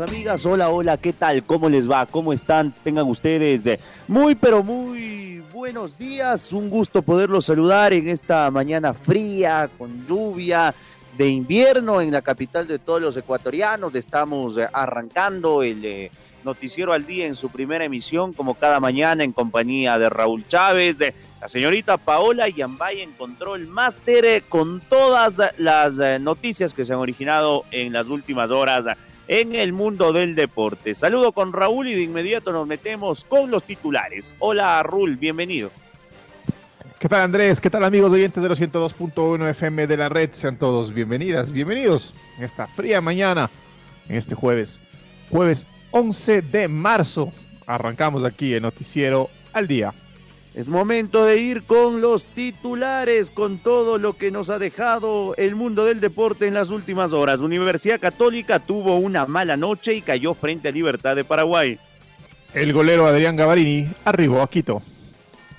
Amigas, hola, hola, ¿qué tal? ¿Cómo les va? ¿Cómo están? Tengan ustedes eh, muy, pero muy buenos días. Un gusto poderlos saludar en esta mañana fría, con lluvia de invierno en la capital de todos los ecuatorianos. Estamos eh, arrancando el eh, noticiero al día en su primera emisión, como cada mañana, en compañía de Raúl Chávez, de la señorita Paola Yambay en control máster con todas las noticias que se han originado en las últimas horas en el mundo del deporte. Saludo con Raúl y de inmediato nos metemos con los titulares. Hola Raúl, bienvenido. ¿Qué tal Andrés? ¿Qué tal amigos oyentes de los 102.1 FM de la red? Sean todos bienvenidas, bienvenidos en esta fría mañana, en este jueves, jueves 11 de marzo. Arrancamos aquí el noticiero al día. Es momento de ir con los titulares, con todo lo que nos ha dejado el mundo del deporte en las últimas horas. Universidad Católica tuvo una mala noche y cayó frente a Libertad de Paraguay. El golero Adrián Gavarini arribó a Quito.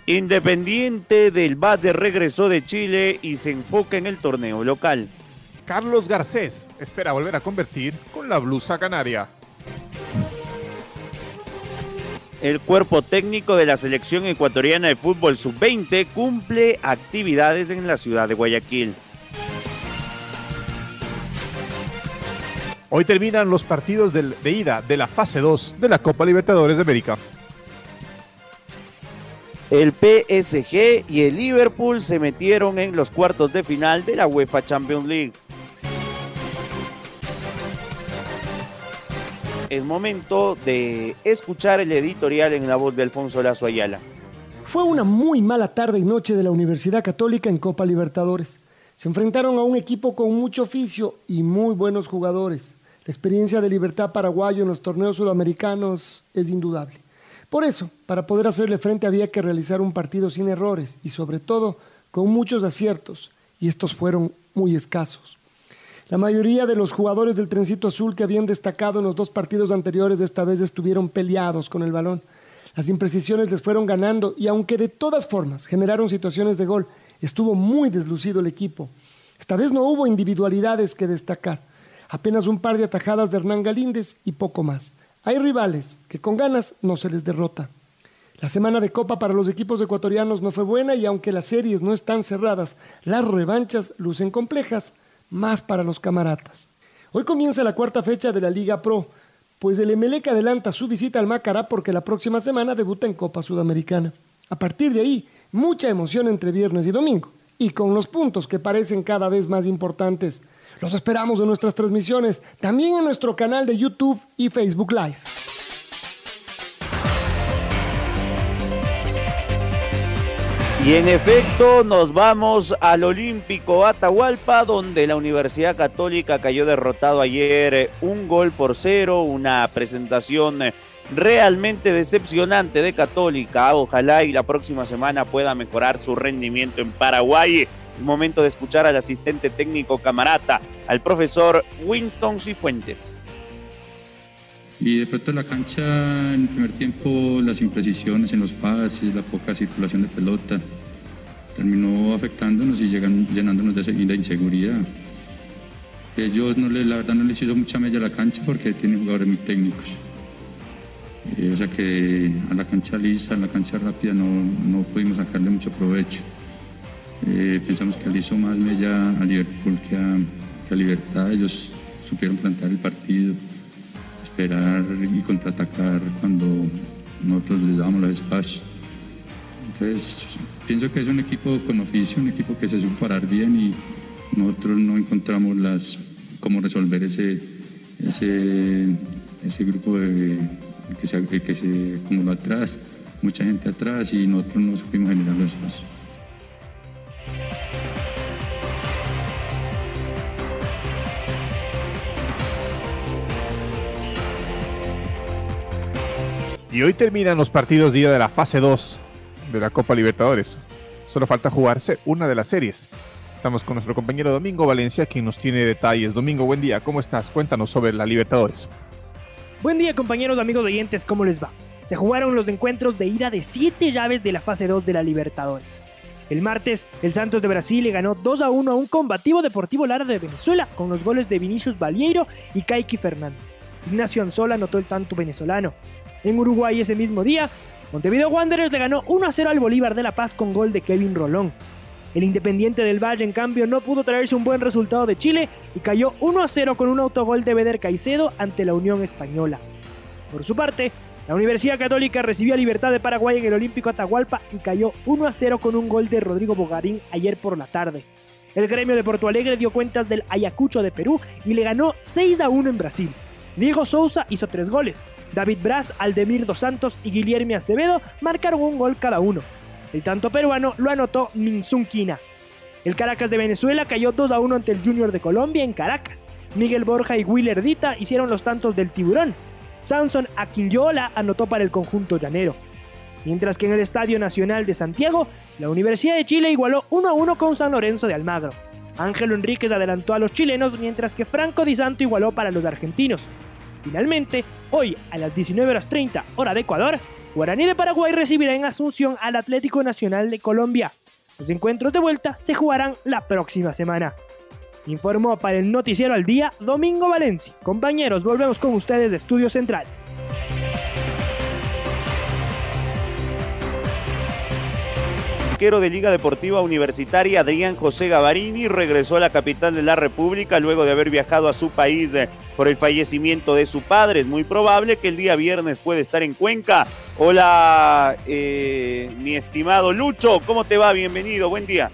Independiente del Bate regresó de Chile y se enfoca en el torneo local. Carlos Garcés espera volver a convertir con la blusa canaria. El cuerpo técnico de la selección ecuatoriana de fútbol sub-20 cumple actividades en la ciudad de Guayaquil. Hoy terminan los partidos de ida de la fase 2 de la Copa Libertadores de América. El PSG y el Liverpool se metieron en los cuartos de final de la UEFA Champions League. Es momento de escuchar el editorial en la voz de Alfonso Lazo Ayala. Fue una muy mala tarde y noche de la Universidad Católica en Copa Libertadores. Se enfrentaron a un equipo con mucho oficio y muy buenos jugadores. La experiencia de Libertad Paraguayo en los torneos sudamericanos es indudable. Por eso, para poder hacerle frente había que realizar un partido sin errores y sobre todo con muchos aciertos, y estos fueron muy escasos. La mayoría de los jugadores del Trencito Azul que habían destacado en los dos partidos anteriores esta vez estuvieron peleados con el balón. Las imprecisiones les fueron ganando y aunque de todas formas generaron situaciones de gol, estuvo muy deslucido el equipo. Esta vez no hubo individualidades que destacar, apenas un par de atajadas de Hernán Galíndez y poco más. Hay rivales que con ganas no se les derrota. La semana de Copa para los equipos ecuatorianos no fue buena y aunque las series no están cerradas, las revanchas lucen complejas más para los camaratas. Hoy comienza la cuarta fecha de la Liga Pro, pues el Emelec adelanta su visita al Macará porque la próxima semana debuta en Copa Sudamericana. A partir de ahí, mucha emoción entre viernes y domingo, y con los puntos que parecen cada vez más importantes. Los esperamos en nuestras transmisiones, también en nuestro canal de YouTube y Facebook Live. Y en efecto nos vamos al Olímpico Atahualpa, donde la Universidad Católica cayó derrotado ayer eh, un gol por cero, una presentación eh, realmente decepcionante de Católica. Ojalá y la próxima semana pueda mejorar su rendimiento en Paraguay. Momento de escuchar al asistente técnico camarata, al profesor Winston Cifuentes. Y de pronto la cancha en el primer tiempo, las imprecisiones en los pases, la poca circulación de pelota, terminó afectándonos y llegan, llenándonos de inseguridad. Ellos no le, la verdad no les hizo mucha mella a la cancha porque tienen jugadores muy técnicos. Eh, o sea que a la cancha lisa, a la cancha rápida no, no pudimos sacarle mucho provecho. Eh, pensamos que le hizo más mella a Liverpool que a Libertad. Ellos supieron plantar el partido esperar y contraatacar cuando nosotros les damos los espacios. Entonces, pienso que es un equipo con oficio, un equipo que se supo parar bien y nosotros no encontramos las cómo resolver ese, ese, grupo de, que, se, que se acumuló atrás, mucha gente atrás y nosotros no supimos generar los espacios. Y hoy terminan los partidos día de la fase 2 de la Copa Libertadores. Solo falta jugarse una de las series. Estamos con nuestro compañero Domingo Valencia, quien nos tiene detalles. Domingo, buen día, ¿cómo estás? Cuéntanos sobre la Libertadores. Buen día, compañeros, amigos oyentes, ¿cómo les va? Se jugaron los encuentros de ida de 7 llaves de la fase 2 de la Libertadores. El martes, el Santos de Brasil le ganó 2 a 1 a un combativo Deportivo Lara de Venezuela con los goles de Vinicius Balieiro y Kaiki Fernández. Ignacio Anzola anotó el tanto venezolano. En Uruguay ese mismo día, Montevideo Wanderers le ganó 1 a 0 al Bolívar de La Paz con gol de Kevin Rolón. El Independiente del Valle, en cambio, no pudo traerse un buen resultado de Chile y cayó 1 a 0 con un autogol de Beder Caicedo ante la Unión Española. Por su parte, la Universidad Católica recibió a Libertad de Paraguay en el Olímpico Atahualpa y cayó 1 a 0 con un gol de Rodrigo Bogarín ayer por la tarde. El gremio de Porto Alegre dio cuentas del Ayacucho de Perú y le ganó 6 a 1 en Brasil. Diego Souza hizo tres goles. David Braz, Aldemir Dos Santos y Guillermo Acevedo marcaron un gol cada uno. El tanto peruano lo anotó Minsun Quina. El Caracas de Venezuela cayó 2 a 1 ante el Junior de Colombia en Caracas. Miguel Borja y Willer Dita hicieron los tantos del tiburón. Samson Aquinyola anotó para el conjunto llanero. Mientras que en el Estadio Nacional de Santiago, la Universidad de Chile igualó 1 a 1 con San Lorenzo de Almagro. Ángelo Enríquez adelantó a los chilenos mientras que Franco Di Santo igualó para los argentinos. Finalmente, hoy a las 19 horas 30 hora de Ecuador, Guaraní de Paraguay recibirá en Asunción al Atlético Nacional de Colombia. Los encuentros de vuelta se jugarán la próxima semana. Informó para el Noticiero al Día Domingo Valencia. Compañeros, volvemos con ustedes de Estudios Centrales. Arquero de Liga Deportiva Universitaria Adrián José Gavarini regresó a la capital de la República luego de haber viajado a su país eh, por el fallecimiento de su padre. Es muy probable que el día viernes pueda estar en Cuenca. Hola, eh, mi estimado Lucho, ¿cómo te va? Bienvenido, buen día.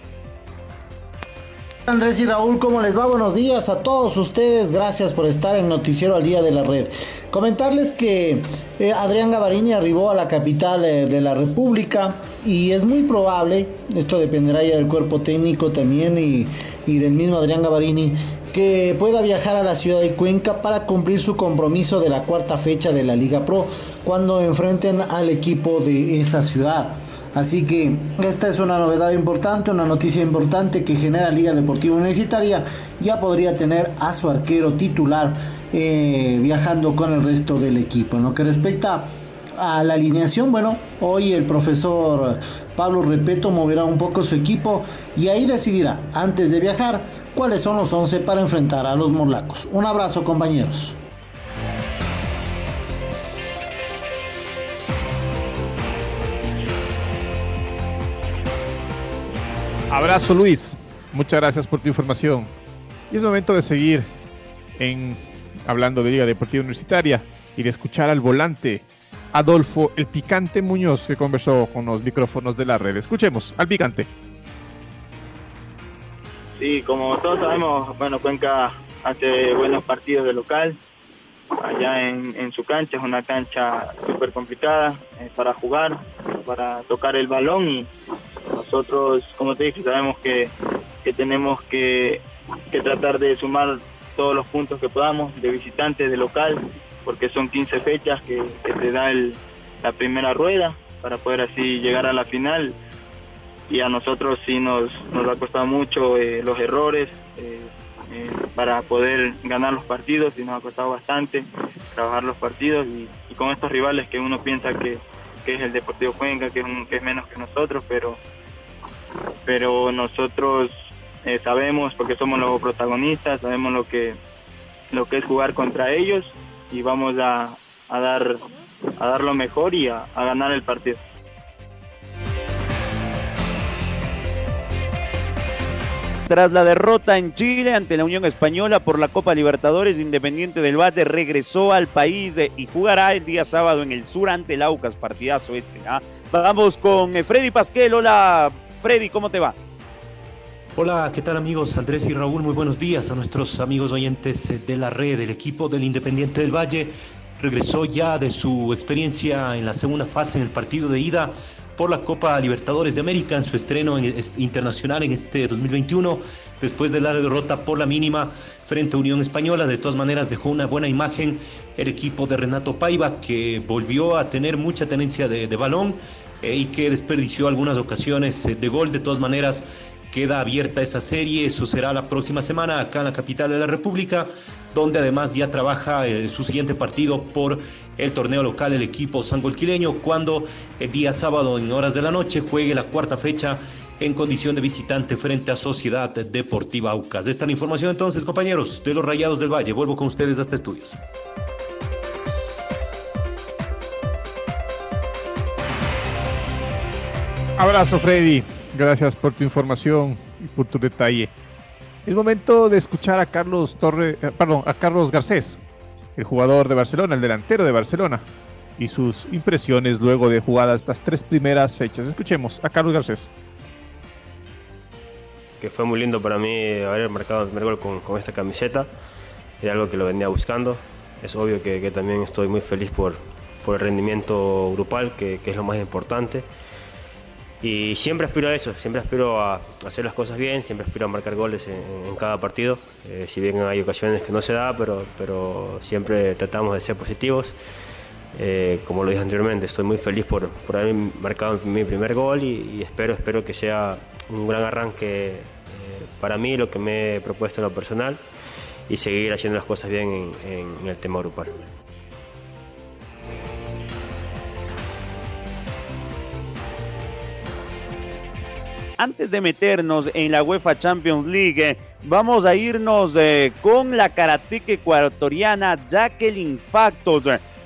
Andrés y Raúl, ¿cómo les va? Buenos días a todos ustedes. Gracias por estar en Noticiero al Día de la Red. Comentarles que eh, Adrián Gavarini arribó a la capital de la República y es muy probable, esto dependerá ya del cuerpo técnico también y, del mismo Adrián Gavarini, que pueda viajar a la ciudad de Cuenca para cumplir su compromiso de la cuarta fecha de la Liga Pro cuando enfrenten al equipo de esa ciudad. Así que esta es una novedad importante, una noticia importante que genera Liga Deportiva Universitaria. Ya podría tener a su arquero titular eh, viajando con el resto del equipo. En lo que respecta la alineación, bueno, hoy el profesor Pablo Repeto moverá un poco su equipo y ahí decidirá, antes de viajar, cuáles son los 11 para enfrentar a los morlacos. Un abrazo compañeros. Abrazo Luis, muchas gracias por tu información. Y es momento de seguir en hablando de Liga Deportiva Universitaria y de escuchar al volante Adolfo el Picante Muñoz, que conversó con los micrófonos de la red. Escuchemos al Picante. Sí, como todos sabemos, bueno, Cuenca hace buenos partidos de local. Allá en, su cancha, es una cancha súper complicada eh, para jugar, para tocar el balón y nosotros, como te dije, sabemos que, tenemos que, que tratar de sumar todos los puntos que podamos de visitantes, de local, porque son 15 fechas que, te da la primera rueda para poder así llegar a la final. Y a nosotros sí nos, nos ha costado mucho eh, los errores eh, eh, para poder ganar los partidos y nos ha costado bastante trabajar los partidos y, con estos rivales que uno piensa que, es el Deportivo Cuenca, que es, que es menos que nosotros, pero, pero nosotros sabemos, porque somos los protagonistas, sabemos lo que, lo que es jugar contra ellos y vamos a, dar, a dar lo mejor y a, ganar el partido. Tras la derrota en Chile ante la Unión Española por la Copa Libertadores, Independiente del Bate regresó al país y jugará el día sábado en el sur ante el Aucas, partidazo este. ¿ah? Vamos con eh, Freddy Pasquel. Hola Freddy, ¿cómo te va? Hola, ¿qué tal amigos? Andrés y Raúl, muy buenos días a nuestros amigos oyentes de la red. El equipo del Independiente del Valle regresó ya de su experiencia en la segunda fase en el partido de ida por la Copa Libertadores de América en su estreno internacional en este 2021, después de la derrota por la mínima frente a Unión Española. De todas maneras, dejó una buena imagen el equipo de Renato Paiva, que volvió a tener mucha tenencia de, balón eh, y que desperdició algunas ocasiones eh, de gol. De todas maneras, Queda abierta esa serie, eso será la próxima semana acá en la capital de la República, donde además ya trabaja eh, su siguiente partido por el torneo local el equipo sangolquileño, cuando el día sábado en horas de la noche juegue la cuarta fecha en condición de visitante frente a Sociedad Deportiva Aucas. Esta es la información entonces, compañeros de los Rayados del Valle. Vuelvo con ustedes hasta estudios. Abrazo, Freddy. Gracias por tu información y por tu detalle. Es momento de escuchar a Carlos Torre, eh, perdón, a Carlos Garcés, el jugador de Barcelona, el delantero de Barcelona, y sus impresiones luego de jugadas estas tres primeras fechas. Escuchemos a Carlos Garcés. Que fue muy lindo para mí haber marcado el primer gol con, esta camiseta. Era algo que lo venía buscando. Es obvio que, también estoy muy feliz por, por el rendimiento grupal, que, que es lo más importante. Y siempre aspiro a eso, siempre aspiro a hacer las cosas bien, siempre aspiro a marcar goles en, cada partido. Eh, si bien hay ocasiones que no se da, pero, pero siempre tratamos de ser positivos. Eh, como lo dije anteriormente, estoy muy feliz por, por haber marcado mi primer gol y, espero, espero que sea un gran arranque eh, para mí, lo que me he propuesto en lo personal y seguir haciendo las cosas bien en, en el tema grupal. Antes de meternos en la UEFA Champions League, vamos a irnos eh, con la karateca ecuatoriana Jacqueline Factos,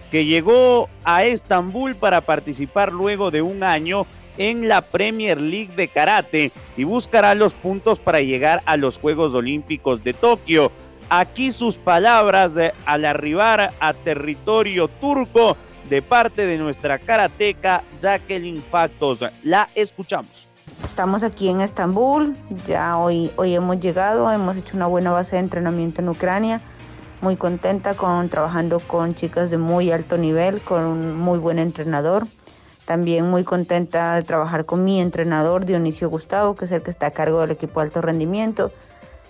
que llegó a Estambul para participar luego de un año en la Premier League de Karate y buscará los puntos para llegar a los Juegos Olímpicos de Tokio. Aquí sus palabras eh, al arribar a territorio turco de parte de nuestra karateca Jacqueline Factos. La escuchamos. Estamos aquí en Estambul, ya hoy, hoy hemos llegado, hemos hecho una buena base de entrenamiento en Ucrania, muy contenta con trabajando con chicas de muy alto nivel, con un muy buen entrenador. También muy contenta de trabajar con mi entrenador Dionisio Gustavo, que es el que está a cargo del equipo de alto rendimiento.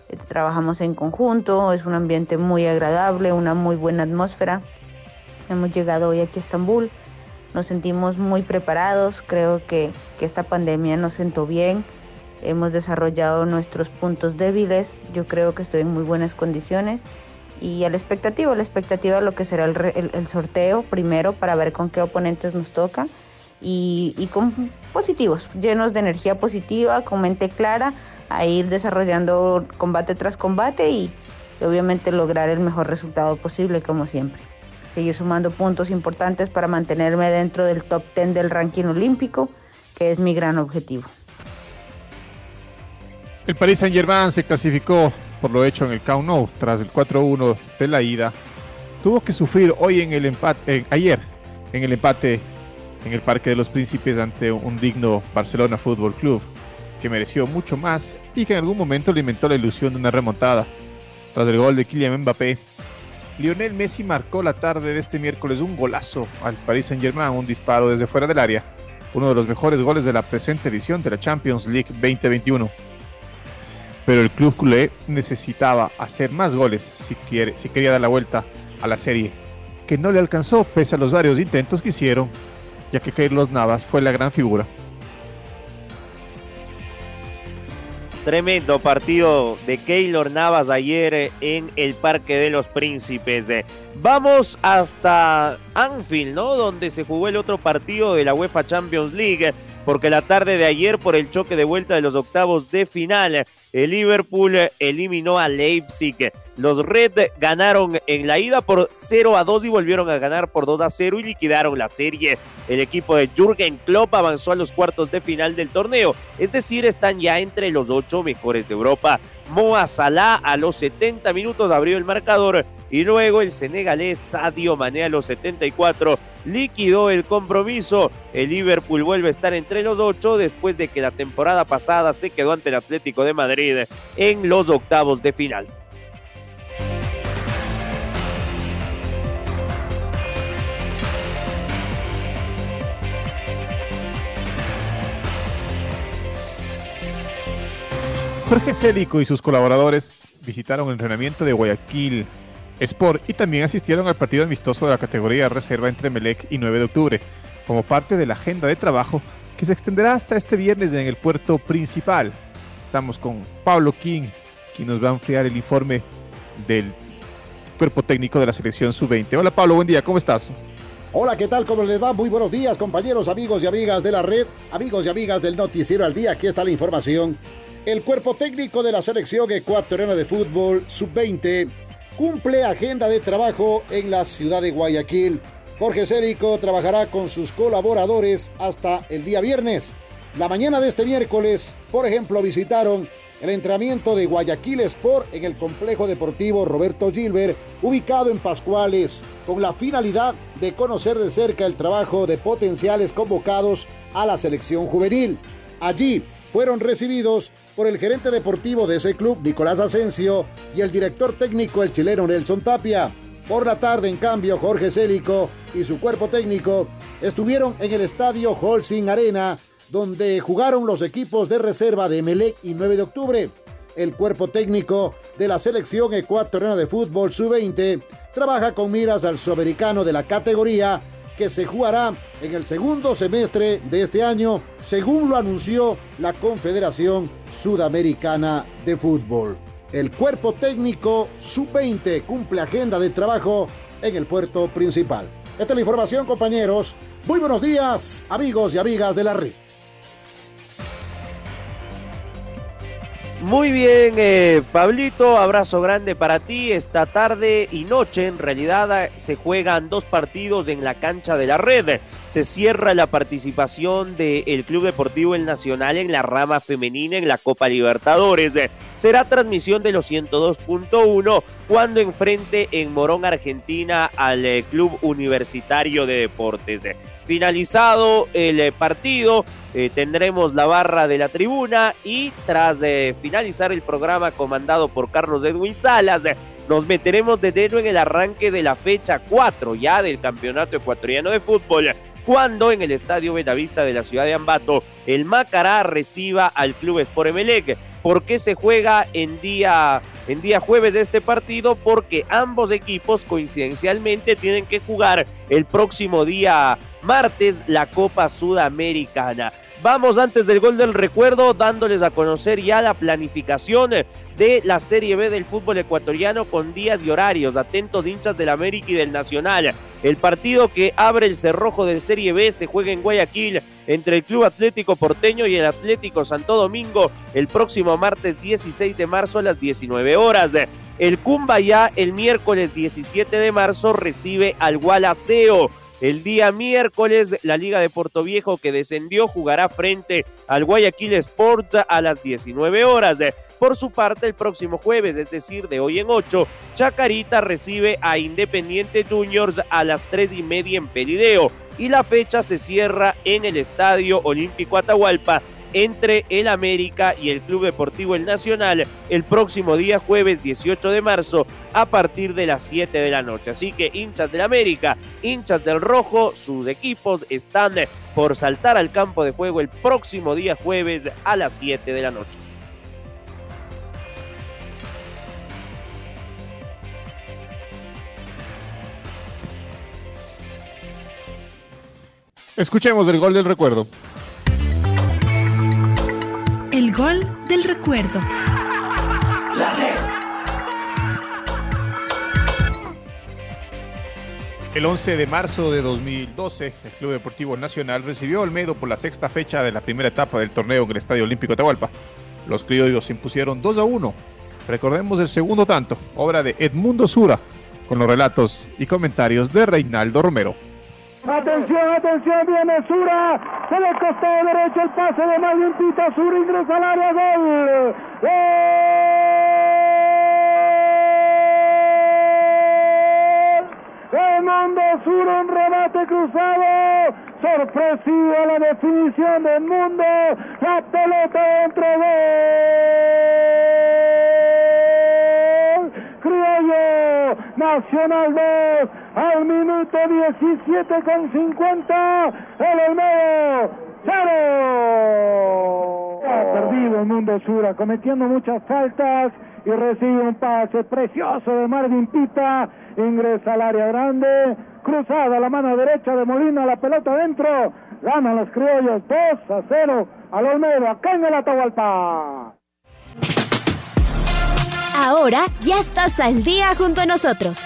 Eh, trabajamos en conjunto, es un ambiente muy agradable, una muy buena atmósfera. Hemos llegado hoy aquí a Estambul nos sentimos muy preparados, creo que, esta pandemia nos sentó bien, hemos desarrollado nuestros puntos débiles, yo creo que estoy en muy buenas condiciones y a la expectativa, a la expectativa de lo que será el, sorteo primero para ver con qué oponentes nos toca y, con positivos, llenos de energía positiva, con mente clara, a ir desarrollando combate tras combate y obviamente lograr el mejor resultado posible como siempre seguir sumando puntos importantes para mantenerme dentro del top 10 del ranking olímpico, que es mi gran objetivo. El Paris Saint-Germain se clasificó por lo hecho en el Camp Nou tras el 4-1 de la ida. Tuvo que sufrir hoy en el empate, ayer en el empate en el Parque de los Príncipes ante un digno Barcelona Fútbol Club que mereció mucho más y que en algún momento alimentó la ilusión de una remontada. Tras el gol de Kylian Mbappé, Lionel Messi marcó la tarde de este miércoles un golazo al Paris Saint-Germain, un disparo desde fuera del área, uno de los mejores goles de la presente edición de la Champions League 2021. Pero el club culé necesitaba hacer más goles si, quiere, si quería dar la vuelta a la serie, que no le alcanzó pese a los varios intentos que hicieron, ya que Carlos Navas fue la gran figura. Tremendo partido de Keylor Navas ayer en el Parque de los Príncipes. Vamos hasta Anfield, ¿no? Donde se jugó el otro partido de la UEFA Champions League, porque la tarde de ayer, por el choque de vuelta de los octavos de final, el Liverpool eliminó a Leipzig. Los Red ganaron en la ida por 0 a 2 y volvieron a ganar por 2 a 0 y liquidaron la serie. El equipo de Jürgen Klopp avanzó a los cuartos de final del torneo, es decir, están ya entre los ocho mejores de Europa. Moa Salah a los 70 minutos abrió el marcador y luego el senegalés Sadio Mané a los 74 liquidó el compromiso. El Liverpool vuelve a estar entre los ocho después de que la temporada pasada se quedó ante el Atlético de Madrid en los octavos de final. Jorge Célico y sus colaboradores visitaron el entrenamiento de Guayaquil Sport y también asistieron al partido amistoso de la categoría reserva entre Melec y 9 de octubre, como parte de la agenda de trabajo que se extenderá hasta este viernes en el puerto principal. Estamos con Pablo King, quien nos va a enfriar el informe del cuerpo técnico de la selección sub-20. Hola Pablo, buen día, ¿cómo estás? Hola, ¿qué tal? ¿Cómo les va? Muy buenos días, compañeros, amigos y amigas de la red, amigos y amigas del Noticiero al Día. Aquí está la información. El cuerpo técnico de la selección ecuatoriana de fútbol sub-20 cumple agenda de trabajo en la ciudad de Guayaquil. Jorge Cérico trabajará con sus colaboradores hasta el día viernes. La mañana de este miércoles, por ejemplo, visitaron el entrenamiento de Guayaquil Sport en el complejo deportivo Roberto Gilbert, ubicado en Pascuales, con la finalidad de conocer de cerca el trabajo de potenciales convocados a la selección juvenil. Allí fueron recibidos por el gerente deportivo de ese club, Nicolás Asensio, y el director técnico, el chileno Nelson Tapia. Por la tarde, en cambio, Jorge Célico y su cuerpo técnico estuvieron en el estadio Holcim Arena, donde jugaron los equipos de reserva de Melec y 9 de octubre. El cuerpo técnico de la selección ecuatoriana de fútbol sub-20 trabaja con miras al sudamericano de la categoría que se jugará en el segundo semestre de este año, según lo anunció la Confederación Sudamericana de Fútbol. El cuerpo técnico sub-20 cumple agenda de trabajo en el puerto principal. Esta es la información, compañeros. Muy buenos días, amigos y amigas de la red. Muy bien, eh, Pablito, abrazo grande para ti. Esta tarde y noche, en realidad, se juegan dos partidos en la cancha de la red. Se cierra la participación del Club Deportivo El Nacional en la rama femenina en la Copa Libertadores. Será transmisión de los 102.1 cuando enfrente en Morón, Argentina, al eh, Club Universitario de Deportes. Finalizado el eh, partido, eh, tendremos la barra de la tribuna y tras finalizar el programa comandado por Carlos Edwin Salas, nos meteremos de dedo en el arranque de la fecha 4 ya del Campeonato Ecuatoriano de Fútbol cuando en el Estadio Benavista de la ciudad de Ambato el Macará reciba al Club Sport Emelec. ¿Por qué se juega en día, en día jueves de este partido? Porque ambos equipos coincidencialmente tienen que jugar el próximo día martes la Copa Sudamericana. Vamos antes del gol del recuerdo dándoles a conocer ya la planificación de la Serie B del fútbol ecuatoriano con días y horarios. Atentos hinchas del América y del Nacional. El partido que abre el cerrojo de Serie B se juega en Guayaquil entre el Club Atlético Porteño y el Atlético Santo Domingo el próximo martes 16 de marzo a las 19 horas. El Cumba ya el miércoles 17 de marzo recibe al Gualaceo. El día miércoles, la Liga de Puerto Viejo que descendió jugará frente al Guayaquil Sport a las 19 horas. Por su parte, el próximo jueves, es decir, de hoy en 8, Chacarita recibe a Independiente Juniors a las 3 y media en Perideo. Y la fecha se cierra en el Estadio Olímpico Atahualpa entre el América y el Club Deportivo El Nacional el próximo día jueves 18 de marzo a partir de las 7 de la noche. Así que hinchas del América, hinchas del Rojo, sus equipos están por saltar al campo de juego el próximo día jueves a las 7 de la noche. Escuchemos el gol del recuerdo. El gol del recuerdo. El 11 de marzo de 2012, el Club Deportivo Nacional recibió Olmedo por la sexta fecha de la primera etapa del torneo en el Estadio Olímpico de Atahualpa. Los criollos se impusieron 2 a 1. Recordemos el segundo tanto, obra de Edmundo Sura, con los relatos y comentarios de Reinaldo Romero. Atención, atención, viene Sura. Se le costado derecho el pase de Marvin Pita. Sura ingresa al área. Gol. ¡Gol! Mundo Sur en remate cruzado. Sorpresiva la definición del mundo. La pelota dentro de Criollo. Nacional 2 al minuto 17 con 50. El Olmedo. ¡Cero! Ha perdido el mundo Sura, cometiendo muchas faltas y recibe un pase precioso de Marvin Pita. Ingresa al área grande, cruzada la mano derecha de Molina, la pelota adentro. Ganan los criollos 2 a 0 al Olmedo, acá en el Atahualpa. Ahora ya estás al día junto a nosotros.